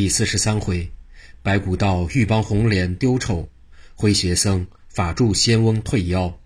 第四十三回，白骨道欲帮红莲丢丑，灰邪僧法助仙翁退妖。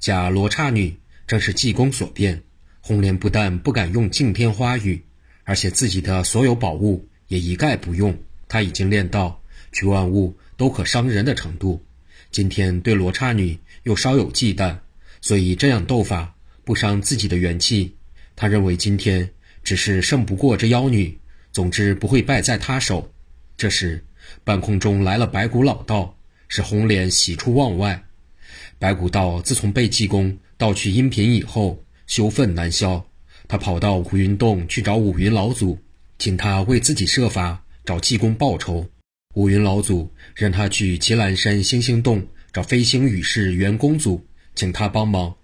假罗刹女正是济公所变，红莲不但不敢用净天花语，而且自己的所有宝物也一概不用。他已经练到取万物都可伤人的程度，今天对罗刹女又稍有忌惮，所以这样斗法不伤自己的元气。他认为今天只是胜不过这妖女。总之不会败在他手。这时，半空中来了白骨老道，使红莲喜出望外。白骨道自从被济公盗取阴品以后，羞愤难消。他跑到五云洞去找五云老祖，请他为自己设法找济公报仇。五云老祖让他去祁兰山星星洞找飞星雨士袁公祖，请他帮忙。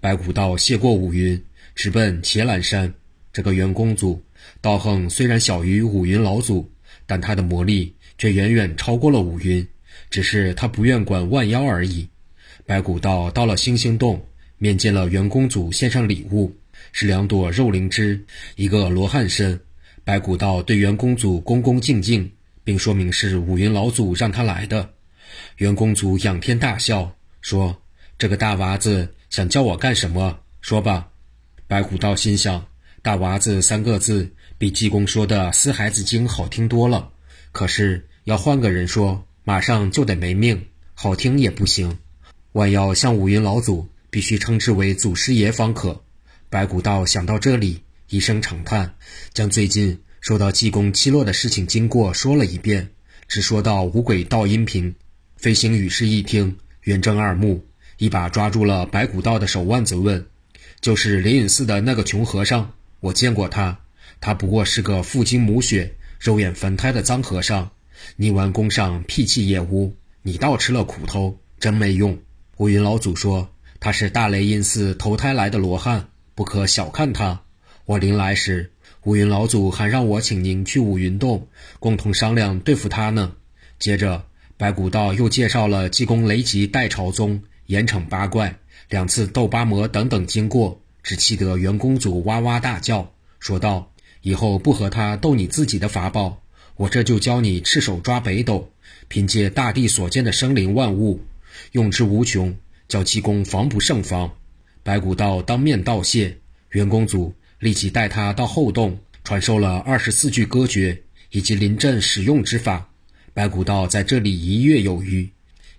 白骨道谢过五云，直奔祁兰山。这个袁公祖。道行虽然小于五云老祖，但他的魔力却远远超过了五云，只是他不愿管万妖而已。白骨道到了星星洞，面见了元公主，献上礼物，是两朵肉灵芝，一个罗汉参。白骨道对元公主恭恭敬敬，并说明是五云老祖让他来的。元公主仰天大笑，说：“这个大娃子想叫我干什么？说吧。”白骨道心想。大娃子三个字比济公说的死孩子精好听多了，可是要换个人说，马上就得没命，好听也不行。万要像五云老祖，必须称之为祖师爷方可。白骨道想到这里，一声长叹，将最近受到济公奚落的事情经过说了一遍，只说到五鬼道音频。飞行羽士一听，圆睁二目，一把抓住了白骨道的手腕子，问：“就是灵隐寺的那个穷和尚？”我见过他，他不过是个父精母血、肉眼凡胎的脏和尚，泥丸宫上屁气也无。你倒吃了苦头，真没用。乌云老祖说他是大雷音寺投胎来的罗汉，不可小看他。我临来时，乌云老祖还让我请您去五云洞，共同商量对付他呢。接着，白骨道又介绍了济公雷吉代朝宗、严惩八怪、两次斗八魔等等经过。只气得袁公主哇哇大叫，说道：“以后不和他斗你自己的法宝，我这就教你赤手抓北斗，凭借大地所见的生灵万物，用之无穷，叫济公防不胜防。”白骨道当面道谢，袁公祖立即带他到后洞，传授了二十四句歌诀以及临阵使用之法。白骨道在这里一月有余，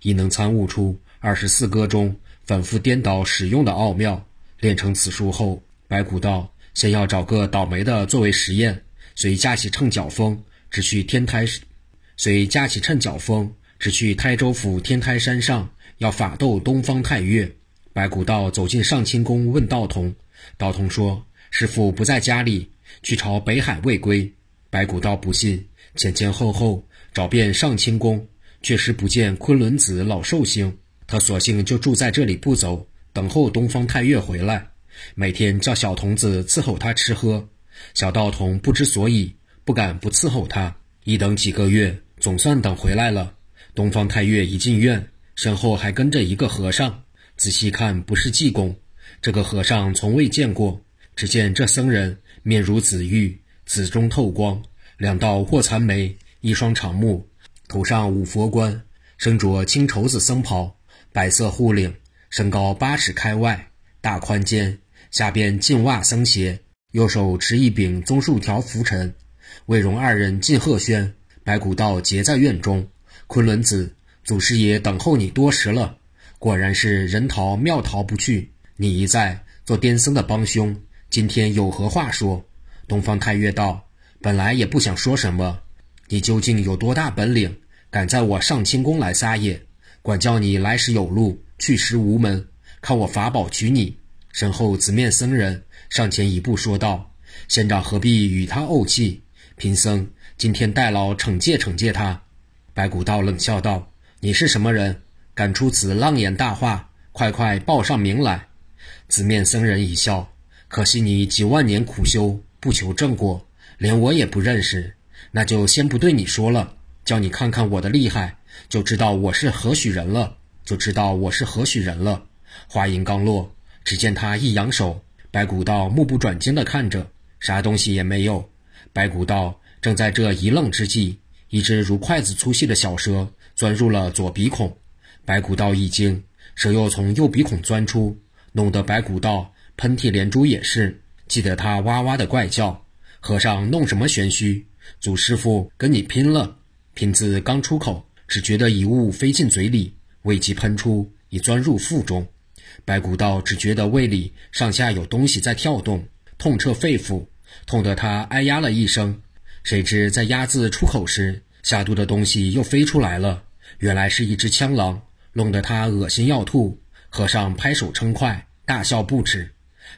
已能参悟出二十四歌中反复颠倒使用的奥妙。练成此术后，白骨道先要找个倒霉的作为实验，遂架起秤脚风，只去天台；遂架起秤脚风，只去台州府天台山上要法斗东方太岳。白骨道走进上清宫，问道童，道童说：“师傅不在家里，去朝北海未归。”白骨道不信，前前后后找遍上清宫，确实不见昆仑子老寿星，他索性就住在这里不走。等候东方太岳回来，每天叫小童子伺候他吃喝。小道童不知所以，不敢不伺候他。一等几个月，总算等回来了。东方太岳一进院，身后还跟着一个和尚。仔细看，不是济公。这个和尚从未见过。只见这僧人面如紫玉，紫中透光，两道卧蚕眉，一双长目，头上五佛冠，身着青绸子僧袍，白色护领。身高八尺开外，大宽肩，下边净袜僧鞋，右手持一柄棕树条拂尘。魏荣二人进鹤轩，白骨道结在院中。昆仑子，祖师爷等候你多时了，果然是人逃庙逃不去。你一在，做癫僧的帮凶，今天有何话说？东方太岳道：本来也不想说什么，你究竟有多大本领，敢在我上清宫来撒野？管教你来时有路。去时无门，看我法宝取你。身后紫面僧人上前一步说道：“仙长何必与他怄气？贫僧今天代劳惩戒惩戒他。”白骨道冷笑道：“你是什么人？敢出此浪言大话？快快报上名来！”紫面僧人一笑：“可惜你几万年苦修不求正果，连我也不认识。那就先不对你说了，叫你看看我的厉害，就知道我是何许人了。”就知道我是何许人了。话音刚落，只见他一扬手，白骨道目不转睛地看着，啥东西也没有。白骨道正在这一愣之际，一只如筷子粗细的小蛇钻入了左鼻孔。白骨道一惊，蛇又从右鼻孔钻出，弄得白骨道喷嚏连珠也是，气得他哇哇的怪叫。和尚弄什么玄虚？祖师傅跟你拼了！瓶子刚出口，只觉得一物飞进嘴里，未及喷出，已钻入腹中。白骨道只觉得胃里上下有东西在跳动，痛彻肺腑，痛得他哎呀了一声。谁知在鸭子出口时，下肚的东西又飞出来了，原来是一只枪狼。弄得他恶心要吐，和尚拍手称快，大笑不止。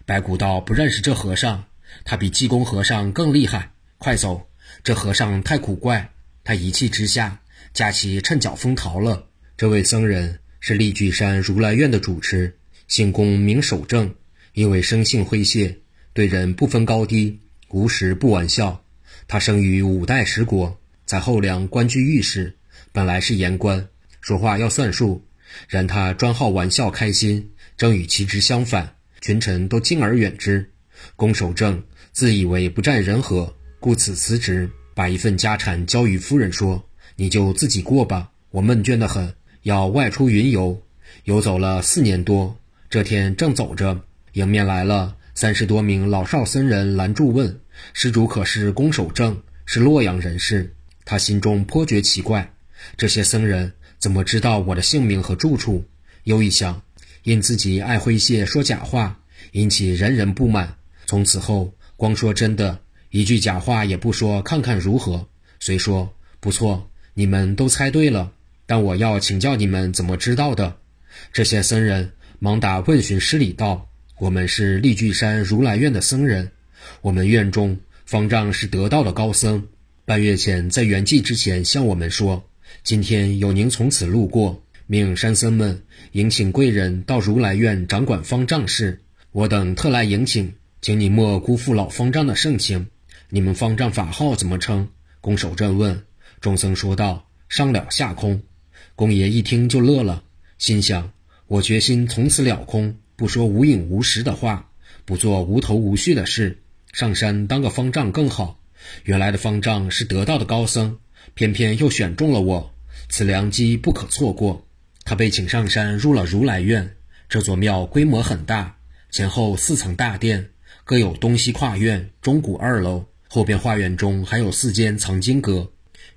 白骨道不认识这和尚，他比济公和尚更厉害。快走！这和尚太古怪。他一气之下，架起趁脚风逃了。这位僧人是立巨山如来院的主持，姓公名守正，因为生性诙谐，对人不分高低，无时不玩笑。他生于五代十国，在后梁官居御史，本来是言官。说话要算数，然他专好玩笑开心，正与其职相反，群臣都敬而远之。公守正自以为不占人和，故此辞职，把一份家产交于夫人，说：“你就自己过吧，我闷倦得很，要外出云游。”游走了四年多，这天正走着，迎面来了三十多名老少僧人，拦住问：“施主可是公守正？是洛阳人士？”他心中颇觉奇怪，这些僧人。怎么知道我的姓名和住处？又一想，因自己爱诙谐说假话，引起人人不满。从此后，光说真的，一句假话也不说，看看如何？虽说不错，你们都猜对了，但我要请教你们怎么知道的？这些僧人忙打问询施礼道：“我们是立巨山如来院的僧人，我们院中方丈是得道的高僧，半月前在圆寂之前向我们说。”今天有您从此路过，命山僧们迎请贵人到如来院掌管方丈事。我等特来迎请，请你莫辜负老方丈的盛情。你们方丈法号怎么称？公守正问。众僧说道：“上了下空。”公爷一听就乐了，心想：我决心从此了空，不说无影无实的话，不做无头无绪的事，上山当个方丈更好。原来的方丈是得道的高僧。偏偏又选中了我，此良机不可错过。他被请上山，入了如来院。这座庙规模很大，前后四层大殿，各有东西跨院、中古二楼。后边花园中还有四间藏经阁。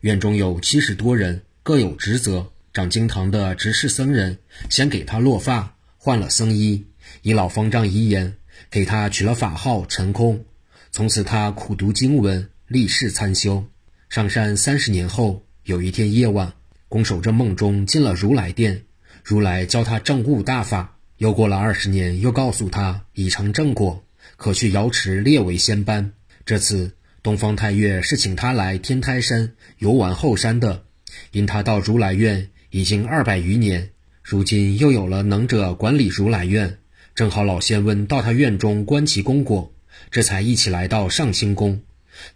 院中有七十多人，各有职责。掌经堂的执事僧人先给他落发，换了僧衣，以老方丈遗言，给他取了法号陈空。从此他苦读经文，立誓参修。上山三十年后，有一天夜晚，拱守着梦中进了如来殿，如来教他正悟大法。又过了二十年，又告诉他已成正果，可去瑶池列为仙班。这次东方太岳是请他来天台山游玩后山的，因他到如来院已经二百余年，如今又有了能者管理如来院，正好老仙翁到他院中观其功果，这才一起来到上清宫。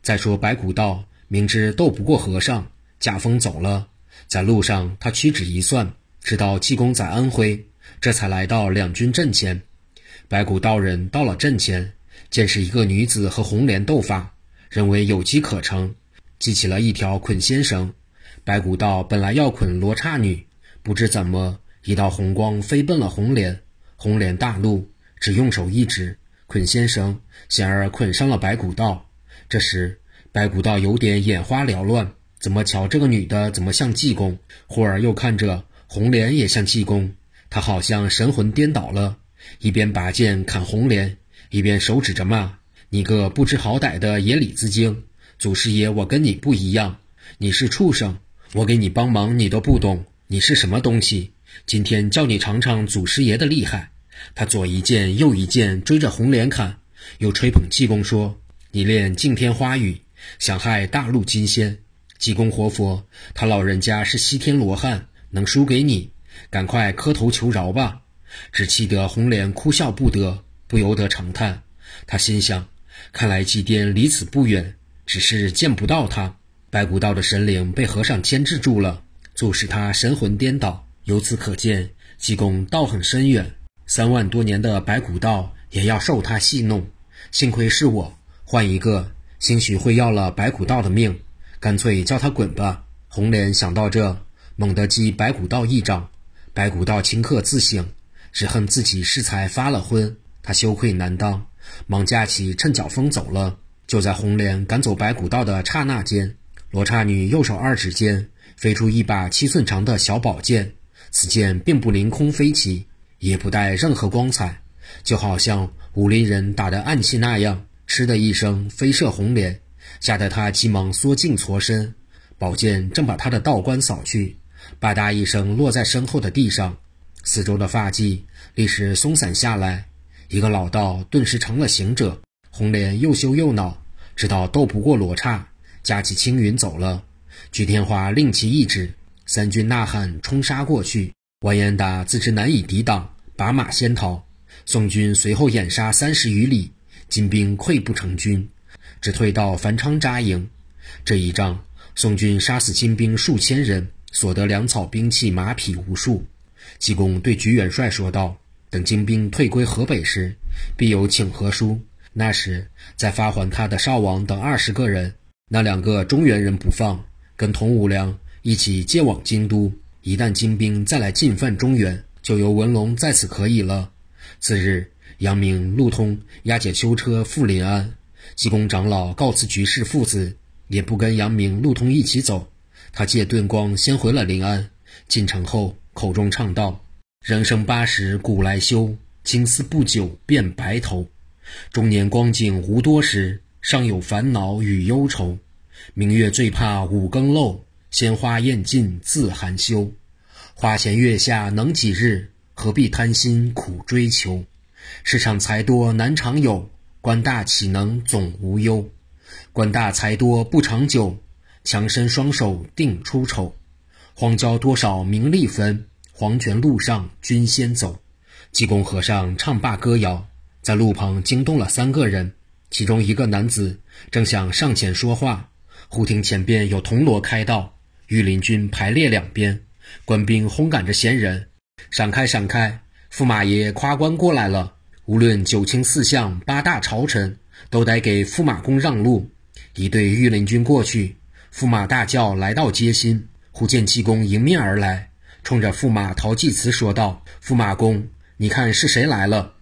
再说白骨道。明知斗不过和尚，驾风走了。在路上，他屈指一算，知道济公在安徽，这才来到两军阵前。白骨道人到了阵前，见是一个女子和红莲斗法，认为有机可乘，系起了一条捆仙绳。白骨道本来要捆罗刹女，不知怎么一道红光飞奔了红莲，红莲大怒，只用手一指，捆先生，险而捆上了白骨道。这时。白骨道有点眼花缭乱，怎么瞧这个女的怎么像济公？忽而又看着红莲也像济公，他好像神魂颠倒了，一边拔剑砍红莲，一边手指着骂：“你个不知好歹的野里子精！祖师爷，我跟你不一样，你是畜生，我给你帮忙你都不懂，你是什么东西？今天叫你尝尝祖师爷的厉害！”他左一剑右一剑追着红莲砍，又吹捧济公说：“你练净天花雨。”想害大陆金仙，济公活佛，他老人家是西天罗汉，能输给你？赶快磕头求饶吧！只气得红莲哭笑不得，不由得长叹。他心想：看来济癫离此不远，只是见不到他。白骨道的神灵被和尚牵制住了，促使他神魂颠倒。由此可见，济公道很深远。三万多年的白骨道也要受他戏弄。幸亏是我，换一个。兴许会要了白骨道的命，干脆叫他滚吧。红莲想到这，猛地击白骨道一掌，白骨道顷刻自省，只恨自己适才发了昏，他羞愧难当，忙架起趁脚风走了。就在红莲赶走白骨道的刹那间，罗刹女右手二指间飞出一把七寸长的小宝剑，此剑并不凌空飞起，也不带任何光彩，就好像武林人打的暗器那样。嗤的一声，飞射红莲，吓得他急忙缩颈搓身，宝剑正把他的道观扫去，吧嗒一声落在身后的地上，四周的发髻立时松散下来，一个老道顿时成了行者。红莲又羞又恼，知道斗不过罗刹，架起青云走了。鞠天花令其一指，三军呐喊冲杀过去，完颜达自知难以抵挡，把马先逃，宋军随后掩杀三十余里。金兵溃不成军，只退到繁昌扎营。这一仗，宋军杀死金兵数千人，所得粮草、兵器、马匹无数。济公对菊元帅说道：“等金兵退归河北时，必有请和书。那时再发还他的少王等二十个人。那两个中原人不放，跟童无良一起接往京都。一旦金兵再来进犯中原，就由文龙在此可以了。”次日。杨明、陆通押解囚车赴临安，济公长老告辞局士父子，也不跟杨明、陆通一起走。他借遁光先回了临安。进城后，口中唱道：“人生八十古来休，青丝不久变白头。中年光景无多时，尚有烦恼与忧愁。明月最怕五更漏，鲜花艳尽自含羞。花前月下能几日？何必贪心苦追求？”世上财多难常有，官大岂能总无忧？官大财多不长久，强伸双手定出丑。荒郊多少名利分，黄泉路上君先走。济公和尚唱罢歌谣，在路旁惊动了三个人。其中一个男子正想上前说话，忽听前边有铜锣开道，御林军排列两边，官兵轰赶着闲人：“闪开，闪开！驸马爷夸官过来了。”无论九卿四相八大朝臣，都得给驸马公让路。一队御林军过去，驸马大叫来到街心，忽见济公迎面而来，冲着驸马陶济慈说道：“驸马公，你看是谁来了？”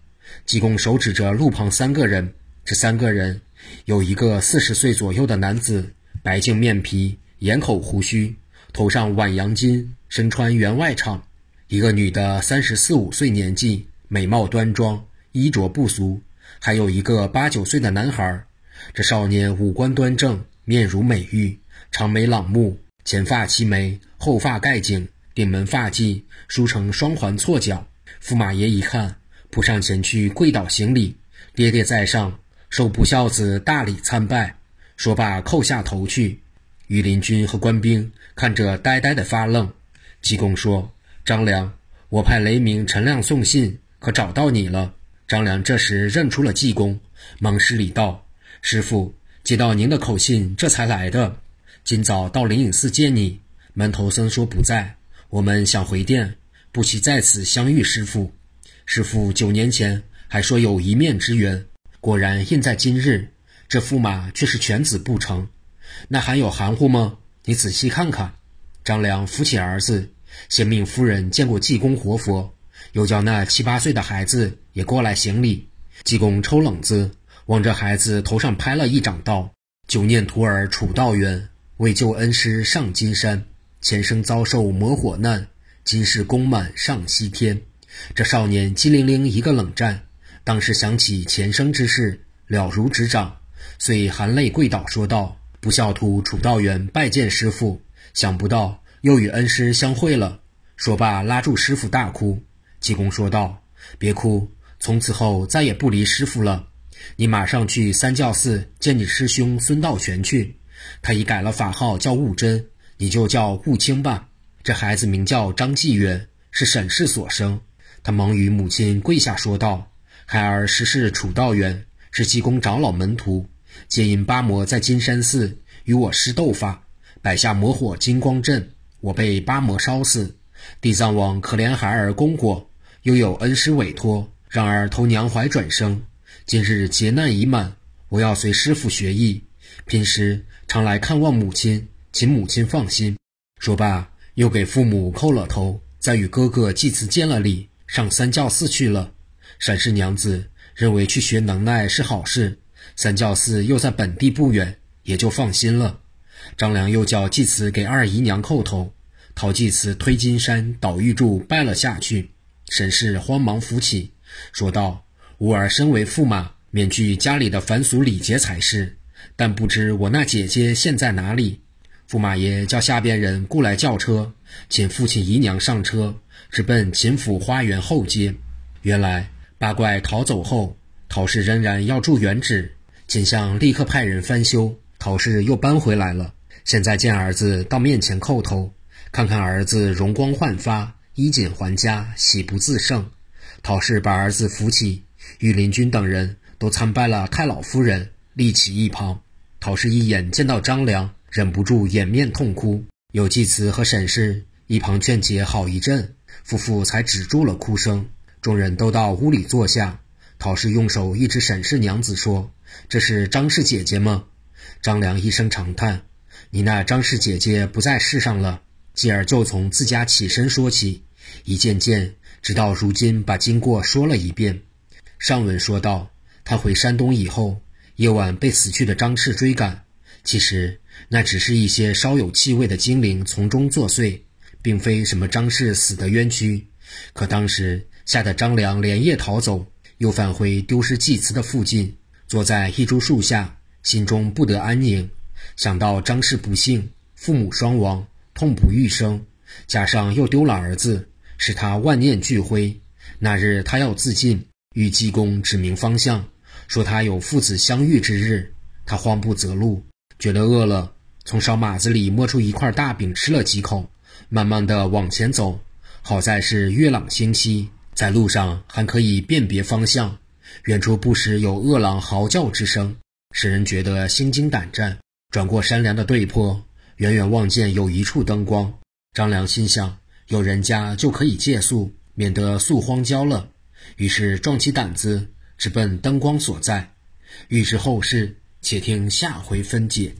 济公手指着路旁三个人，这三个人有一个四十岁左右的男子，白净面皮，眼口胡须，头上挽羊巾，身穿员外氅；一个女的，三十四五岁年纪，美貌端庄。衣着不俗，还有一个八九岁的男孩。这少年五官端正，面如美玉，长眉朗目，前发齐眉，后发盖颈，顶门发髻梳成双环错角。驸马爷一看，扑上前去跪倒行礼，爹爹在上，受不孝子大礼参拜。说罢，叩下头去。御林军和官兵看着，呆呆的发愣。济公说：“张良，我派雷鸣、陈亮送信，可找到你了。”张良这时认出了济公，忙施礼道：“师傅，接到您的口信，这才来的。今早到灵隐寺见你，门头僧说不在，我们想回殿，不期在此相遇师傅。师傅九年前还说有一面之缘，果然印在今日。这驸马却是犬子不成，那还有含糊吗？你仔细看看。”张良扶起儿子，先命夫人见过济公活佛。又叫那七八岁的孩子也过来行礼。济公抽冷子，往这孩子头上拍了一掌，道：“久念徒儿楚道元，为救恩师上金山，前生遭受魔火难，今世功满上西天。”这少年机灵灵一个冷战，当时想起前生之事，了如指掌，遂含泪跪倒说道：“不孝徒楚道元拜见师傅，想不到又与恩师相会了。”说罢，拉住师傅大哭。济公说道：“别哭，从此后再也不离师傅了。你马上去三教寺见你师兄孙道全去，他已改了法号叫悟真，你就叫悟清吧。这孩子名叫张继远，是沈氏所生。”他忙与母亲跪下说道：“孩儿实是楚道元，是济公长老门徒，皆因八魔在金山寺与我施斗法，摆下魔火金光阵，我被八魔烧死。地藏王可怜孩儿功果。”又有恩师委托，让儿投娘怀转生。今日劫难已满，我要随师傅学艺，平时常来看望母亲，请母亲放心。说罢，又给父母叩了头，再与哥哥祭祠见了礼，上三教寺去了。沈氏娘子认为去学能耐是好事，三教寺又在本地不远，也就放心了。张良又叫祭祠给二姨娘叩头，陶祭祠推金山倒玉柱拜了下去。沈氏慌忙扶起，说道：“吾儿身为驸马，免去家里的凡俗礼节才是。但不知我那姐姐现在哪里？”驸马爷叫下边人雇来轿车，请父亲姨娘上车，直奔秦府花园后街。原来八怪逃走后，陶氏仍然要住原址，秦相立刻派人翻修，陶氏又搬回来了。现在见儿子到面前叩头，看看儿子容光焕发。衣锦还家，喜不自胜。陶氏把儿子扶起，御林军等人都参拜了太老夫人，立起一旁。陶氏一眼见到张良，忍不住掩面痛哭。有祭慈和沈氏一旁劝解好一阵，夫妇才止住了哭声。众人都到屋里坐下。陶氏用手一直审视娘子说：“这是张氏姐姐吗？”张良一声长叹：“你那张氏姐姐不在世上了。”继而就从自家起身说起。一件件，直到如今，把经过说了一遍。上文说到，他回山东以后，夜晚被死去的张氏追赶。其实那只是一些稍有气味的精灵从中作祟，并非什么张氏死的冤屈。可当时吓得张良连夜逃走，又返回丢失祭祠的附近，坐在一株树下，心中不得安宁。想到张氏不幸，父母双亡，痛不欲生，加上又丢了儿子。使他万念俱灰。那日他要自尽，与济公指明方向，说他有父子相遇之日。他慌不择路，觉得饿了，从烧马子里摸出一块大饼吃了几口，慢慢的往前走。好在是月朗星稀，在路上还可以辨别方向。远处不时有饿狼嚎叫之声，使人觉得心惊胆战。转过山梁的对坡，远远望见有一处灯光。张良心想。有人家就可以借宿，免得宿荒郊了。于是壮起胆子，直奔灯光所在。欲知后事，且听下回分解。